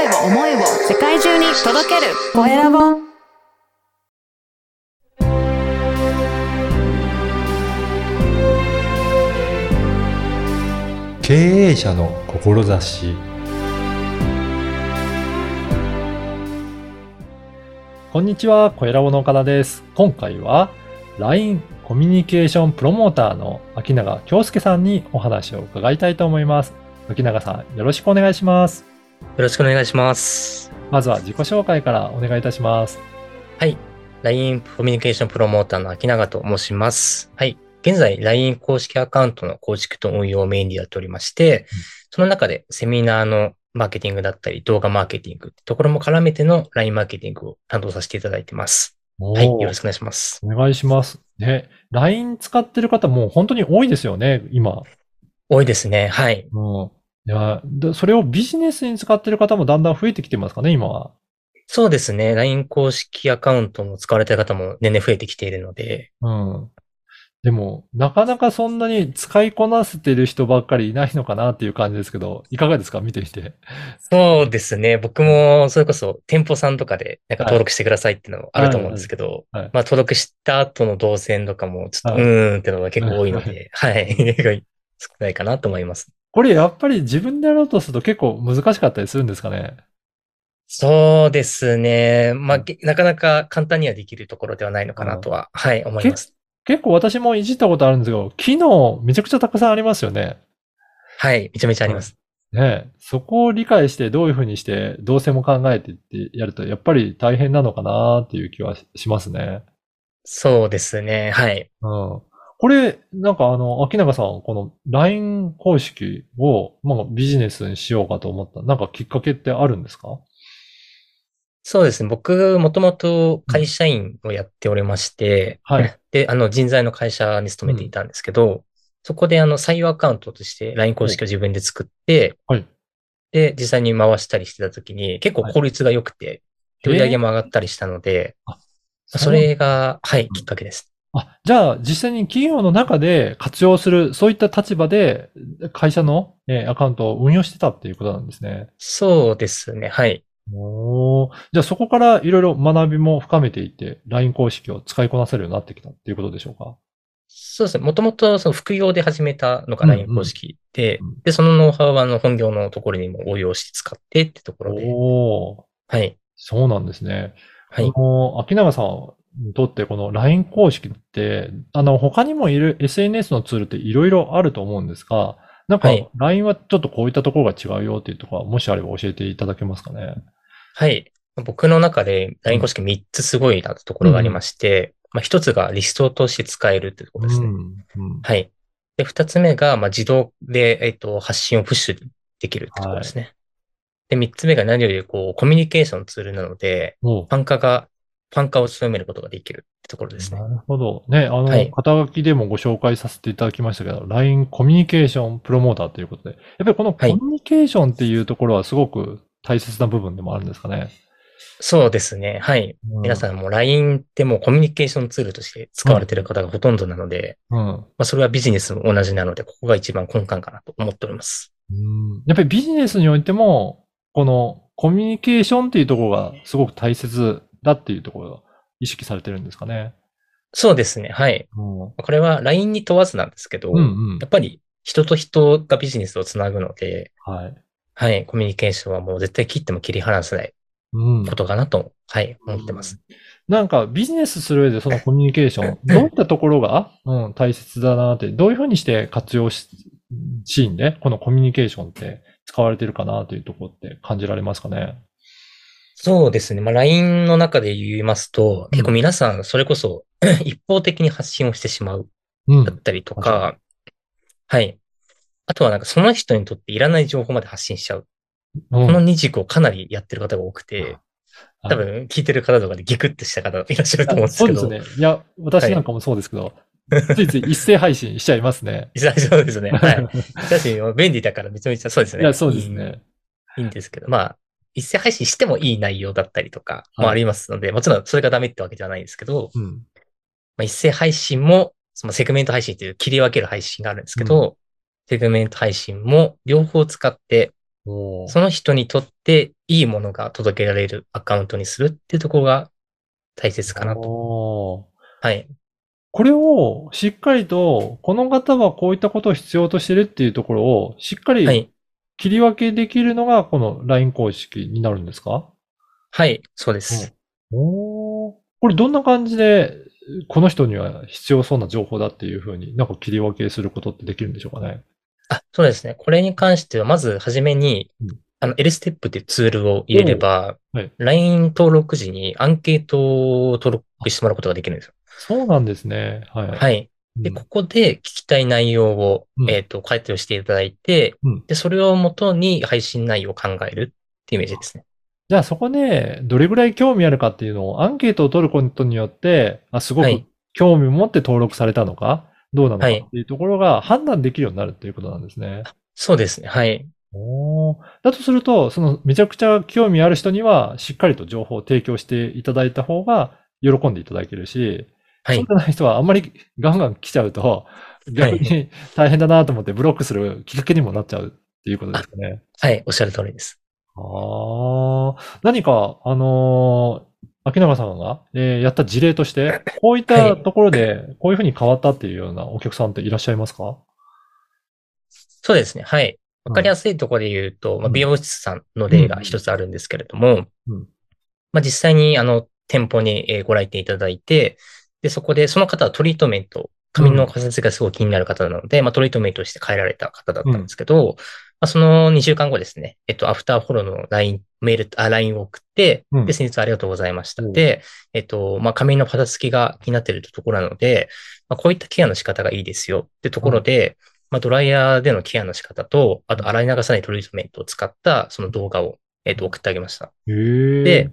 声を思いを世界中に届けるコエラボ経営者の志こんにちは、小ラボの岡田です。今回は LINE コミュニケーションプロモーターの秋永京介さんにお話を伺いたいと思います。秋永さん、よろしくお願いします。よろしくお願いします。まずは自己紹介からお願いいたします。はい。LINE コミュニケーションプロモーターの秋永と申します。はい。現在、LINE 公式アカウントの構築と運用をメインでやっておりまして、その中でセミナーのマーケティングだったり、動画マーケティングってところも絡めての LINE マーケティングを担当させていただいてます。はい。よろしくお願いします。お願いします。ね、LINE 使ってる方もう本当に多いですよね、今。多いですね。はい。うん。いや、でそれをビジネスに使ってる方もだんだん増えてきてますかね、今は。そうですね。LINE 公式アカウントも使われている方も年々増えてきているので、うん。でも、なかなかそんなに使いこなせてる人ばっかりいないのかなっていう感じですけど、いかがですか？見てみて。そうですね。僕も、それこそ店舗さんとかで、なんか登録してくださいっていうのもあると思うんですけど、はいはいはいまあ登録した後の動線とかも、ちょっと、はいうーんってのが結構多いので、はい。少ないかなと思います。これやっぱり自分でやろうとすると結構難しかったりするんですかね？そうですね。まあ、げなかなか簡単にはできるところではないのかなとは、はい、思います。結構私もいじったことあるんですけど、機能めちゃくちゃたくさんありますよね。はい、めちゃめちゃあります。ねそこを理解してどういうふうにして動線も考えてってやると、やっぱり大変なのかなっていう気はしますね。そうですね。はい。うん。これ、なんかあの、秋永さん、この LINE 公式を、まあ、ビジネスにしようかと思った、なんかきっかけってあるんですか？そうですね。僕、もともと会社員をやっておりまして、はい。で、あの、人材の会社に勤めていたんですけど、そこであの、採用アカウントとして LINE 公式を自分で作って、はい。で、実際に回したりしてた時に、結構効率が良くて、で売り上げも上がったりしたので、あそれが、はい、きっかけです。あ、じゃあ、実際に企業の中で活用する、そういった立場で、会社の、えーアカウントを運用してたっていうことなんですね。そうですね。はい。おーじゃあそこからいろいろ学びも深めていって、LINE 公式を使いこなせるようになってきたっていうことでしょうか？そうですね。もともとその副業で始めたのがうん LINE 公式で、うんで、そのノウハウはあの本業のところにも応用して使ってってところで、おーはい。そうなんですね。はい。あの、秋永さんにとってこの LINE 公式って、あの、他にもいる SNS のツールっていろいろあると思うんですが、なんかはい LINE はちょっとこういったところが違うよっていうところは、もしあれば教えていただけますかね？はい。僕の中で LINE 公式3つすごいなところがありまして、まあ1つがリストとして使えるってところですね。うんうんはい。で、2つ目が、まあ自動で、えっと、発信をプッシュできるってところですね。で、3つ目が何よりこう、コミュニケーションツールなので、おうファン化が、ファン化を強めることができるってところですねな。るほど。ね、あの、はい肩書きでもご紹介させていただきましたけど、LINE コミュニケーションプロモーターということで、やっぱりこのコはいミュニケーションっていうところはすごく大切な部分でもあるんですかね？そうですね。はい。皆ん。さんも LINE ってもうコミュニケーションツールとして使われている方がほとんどなので、うん。まあそれはビジネスも同じなので、ここが一番根幹かなと思っております。うんやっぱりビジネスにおいても、このコミュニケーションっていうところがすごく大切だっていうところが意識されてるんですかね。そうですね。はい。うん。これは LINE に問わずなんですけど、うんうんやっぱり人と人がビジネスをつなぐので、はい。はい、コミュニケーションはもう絶対切っても切り離せないうん。ことかなと、はい、思ってます。なんかビジネスする上でそのコミュニケーション、どういったところが、うん、大切だなって、どういうふうにして活用し、シーンで、このコミュニケーションって使われてるかなというところって感じられますかね？そうですね。まあ、LINE の中で言いますと、うん結構皆さんそれこそ 一方的に発信をしてしまううんだっ。たりと確か、はい。あとはなんかその人にとっていらない情報まで発信しちゃう。うんこの二軸をかなりやってる方が多くて、はい多分聞いてる方とかでギクッとした方いらっしゃると思うんですけど。そうですね。いや、私なんかもそうですけど、ついつい一斉配信しちゃいますね。ね。そうですね。はい。写真は便利だからめちゃめちゃそうですね。いや、そうですね。いい。いいんですけど、まあ、一斉配信してもいい内容だったりとかもはいありますので、もちろんそれがダメってわけじゃないんですけど、うん。まあ、一斉配信も、そのセグメント配信という切り分ける配信があるんですけど、セグメント配信も両方使って、その人にとっていいものが届けられるアカウントにするっていうところが大切かなと。はい。これをしっかりと、この方はこういったことを必要としてるっていうところをしっかりはい。切り分けできるのがこの LINE 公式になるんですか？はい。そうです。おーこれどんな感じで、この人には必要そうな情報だっていうふうになんか切り分けすることってできるんでしょうかね？あ、そうですね。これに関しては、まずはじめにうん、あの、LSTEP っていうツールを入れればおはい、LINE 登録時にアンケートを登録してもらうことができるんですよ。そうなんですね。はい。はい。で、うんここで聞きたい内容をう、んえっと、回答していただいてうん、で、それをもとに配信内容を考えるっていうイメージですね。じゃあそこでどれぐらい興味あるかっていうのをアンケートを取ることによって、あ、すごくはい興味を持って登録されたのか、どうなのかはいっていうところが判断できるようになるっていうことなんですね。そうですね。はい。おーだとすると、そのめちゃくちゃ興味ある人にはしっかりと情報を提供していただいた方が喜んでいただけるし、はいそうじ。ゃない人はあんまりガンガン来ちゃうと、逆に大変だなと思ってブロックするきっかけにもなっちゃうっていうことですね。はい。おっしゃる通りです。ああ、何か、あのー秋永さんが、えーやった事例として、こういったところで、こういうふうに変わったっていうようなお客さんっていらっしゃいますか？そうですね。はい。わかりやすいところで言うと、まあ、美容室さんの例が一つあるんですけれども、うんまあ、実際にあの店舗にえーご来店いただいて、で、そこでその方はトリートメント、髪の形がすごい気になる方なので、まあ、トリートメントして帰られた方だったんですけど、まあ、その2週間後ですね、えっと、アフターフォローの LINE、メール、あ、LINE を送って、うん。で、先日ありがとうございました。うん。で、えっと、まあ、髪のパサつきが気になっているところなので、まあ、こういったケアの仕方がいいですよってところで、まあ、ドライヤーでのケアの仕方と、あと洗い流さないトリートメントを使ったその動画を、えっと、送ってあげました。で、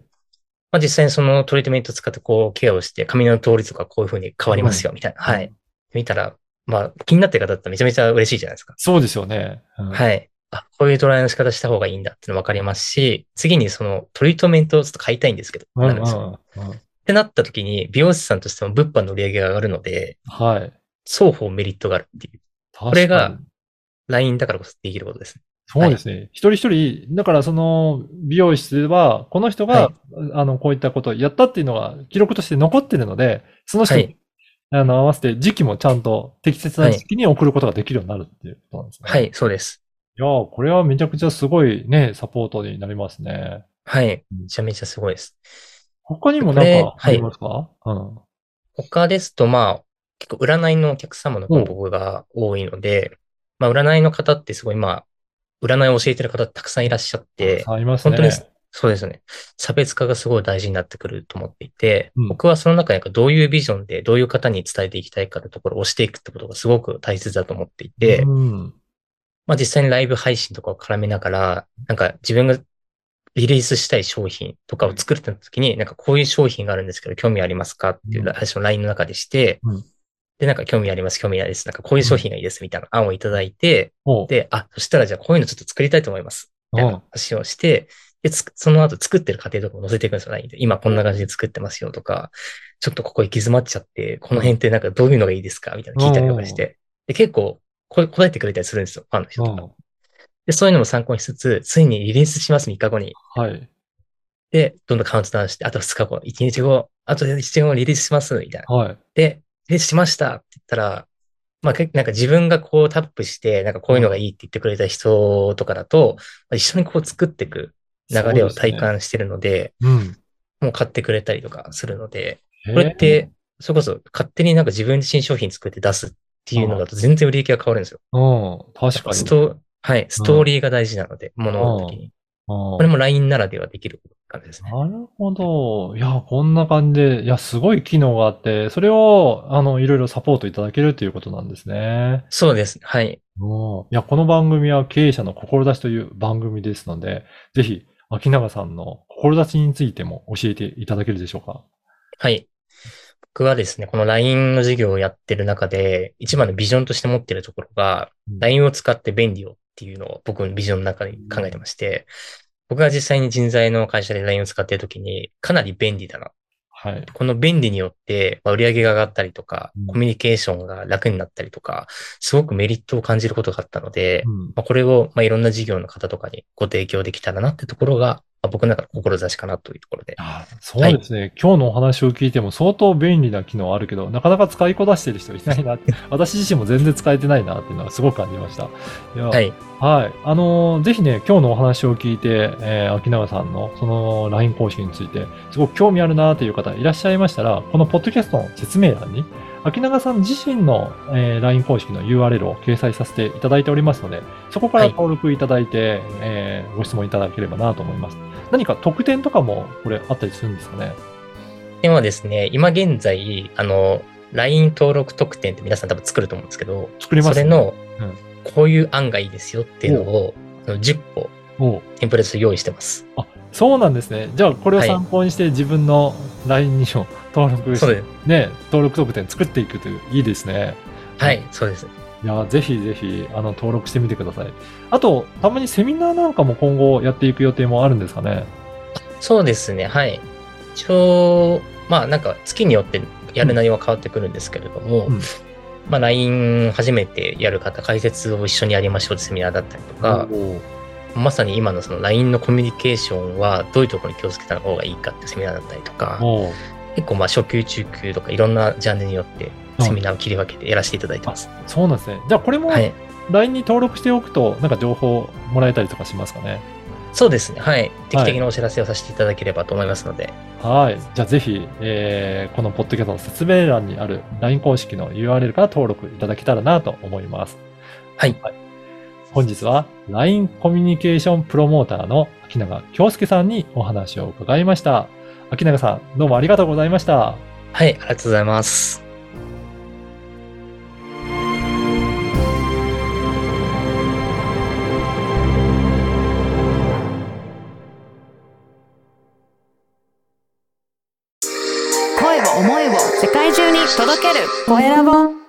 まあ、実際にそのトリートメントを使ってこうケアをして髪の通りとかこういう風に変わりますよ、みたいな。はい。見たら、まあ、気になってる方だったらめちゃめちゃ嬉しいじゃないですか。そうですよね。うんはい。あ、こういうドライの仕方した方がいいんだっての分かりますし、次にそのトリートメントをちょっと買いたいんですけど、うんんるんですよんうんってなった時に、美容師さんとしても物販の売り上げが上がるので、はい。双方メリットがあるっていう。これが、LINE だからこそできることですね。そうですね。一人一人、だからその美容室では、この人が、はあの、こういったことをやったっていうのが記録として残ってるので、その人に、はいあの、合わせて時期もちゃんと適切な時期に送ることができるようになるっていうことなんですね。はい、そうです。いやーこれはめちゃくちゃすごいね、サポートになりますね。はい。うんめちゃめちゃすごいです。他にもなんかありますか、うん。他ですと、まあ、結構占いのお客様の報告が多いので、まあ、占いの方ってすごい、まあ、占いを教えてる方たくさんいらっしゃって、ありますね。本当にそうですね。差別化がすごい大事になってくると思っていて、うん僕はその中にどういうビジョンでどういう方に伝えていきたいかというところを押していくってことがすごく大切だと思っていて、うん。まあ実際にライブ配信とかを絡めながら、なんか自分がリリースしたい商品とかを作るってなった時に、なんかこういう商品があるんですけど、興味ありますかっていううん話を LINE の中でして、うんで、なんか興味あります、興味ないです。なんかこういう商品がいいですみたいな案をいただいて、おうで、あ、そしたらじゃあこういうのちょっと作りたいと思います。みたいうんな話をして、で、つその後作ってる過程とかも載せていくんですよ、で。今こんな感じで作ってますよとか、ちょっとここ行き詰まっちゃって、この辺ってなんかどういうのがいいですかみたいな聞いたりとかして。で、結構、これ答えてくれたりするんですよ、ファンの人とか。うんで、そういうのも参考にしつつ、ついにリリースします、3日後に。はい。で、どんどんカウントダウンして、あと2日後、1日後、あと1日後リリースします、みたいな。はい。で、リリースしましたって言ったら、まあ、けなんか自分がこうタップして、なんかこういうのがいいって言ってくれた人とかだと、まあ一緒にこう作っていく流れを体感してるので、うん。もう買ってくれたりとかするので、ここれって、それこそ勝手になんか自分自身商品作って出すっていうのだと全然売り行きが変わるんですよ。うん。確かに。ストはい、ストーリーが大事なので、物の時に。うんこれも LINE ならではできる感じですね。なるほど。いや、こんな感じで、いや、すごい機能があって、それを、あの、いろいろサポートいただけるということなんですね。そうです。はい。うん。いや、この番組は経営者の志という番組ですので、ぜひ、秋永さんの志についても教えていただけるでしょうか？はい。僕はですね、この LINE の授業をやってる中で、一番のビジョンとして持ってるところが、うん LINE を使って便利をっていうのを僕のビジョンの中で考えてまして、僕が実際に人材の会社で LINE を使っているときに、かなり便利だな。っはい。この便利によって、まあ売り上げが上がったりとかうん、コミュニケーションが楽になったりとか、すごくメリットを感じることがあったので、うん。まあ、これを、まあ、いろんな事業の方とかにご提供できたらなってところが、まあ、僕の中の志かなというところで。あそうですね、今日のお話を聞いても相当便利な機能あるけど、なかなか使いこなしてる人いないなって、私自身も全然使えてないなっていうのはすごく感じました。いやはい。はい。あのーぜひね、今日のお話を聞いて、えー秋永さんのその LINE 公式について、すごく興味あるなという方いらっしゃいましたら、このポッドキャストの説明欄に、秋永さん自身の、えー LINE 公式の URL を掲載させていただいておりますので、そこからはい登録いただいて、えーご質問いただければなと思います。何か特典とかもこれあったりするんですかね？ではですね、今現在、あの、LINE 登録特典って皆さん多分作ると思うんですけど、作りますそれのうん、こういう案がいいですよっていうのを、あの10個テンプレート用意してます。あ、そうなんですね。じゃあ、これを参考にして自分の LINE にも登録して、そうです。ね、登録特典作っていくという、いいですね。はい、そうです。いや、ぜひぜひ、あの、登録してみてください。あと、たまにセミナーなんかも今後やっていく予定もあるんですかね？そうですね、はい。一応、まあなんか月によってやる内容は変わってくるんですけれども、うんまあ LINE 初めてやる方、解説を一緒にやりましょうってセミナーだったりとか、まさに今のその LINE のコミュニケーションはどういうところに気をつけた方がいいかってセミナーだったりとか、結構まあ初級、中級とかいろんなジャンルによってセミナーを切り分けてやらせていただいてます。そうなんですね。じゃあ、これもはい。LINE に登録しておくと、なんか情報もらえたりとかしますかね。そうですね。はい。定期的なお知らせをさせていただければと思いますので。はい。じゃあぜひ、えーこのポッドキャストの説明欄にある LINE 公式の URL から登録いただけたらなと思います。はい。本日は LINE コミュニケーションプロモーターの秋永京介さんにお話を伺いました。秋永さん、どうもありがとうございました。はい。ありがとうございます。届ける。コエラボ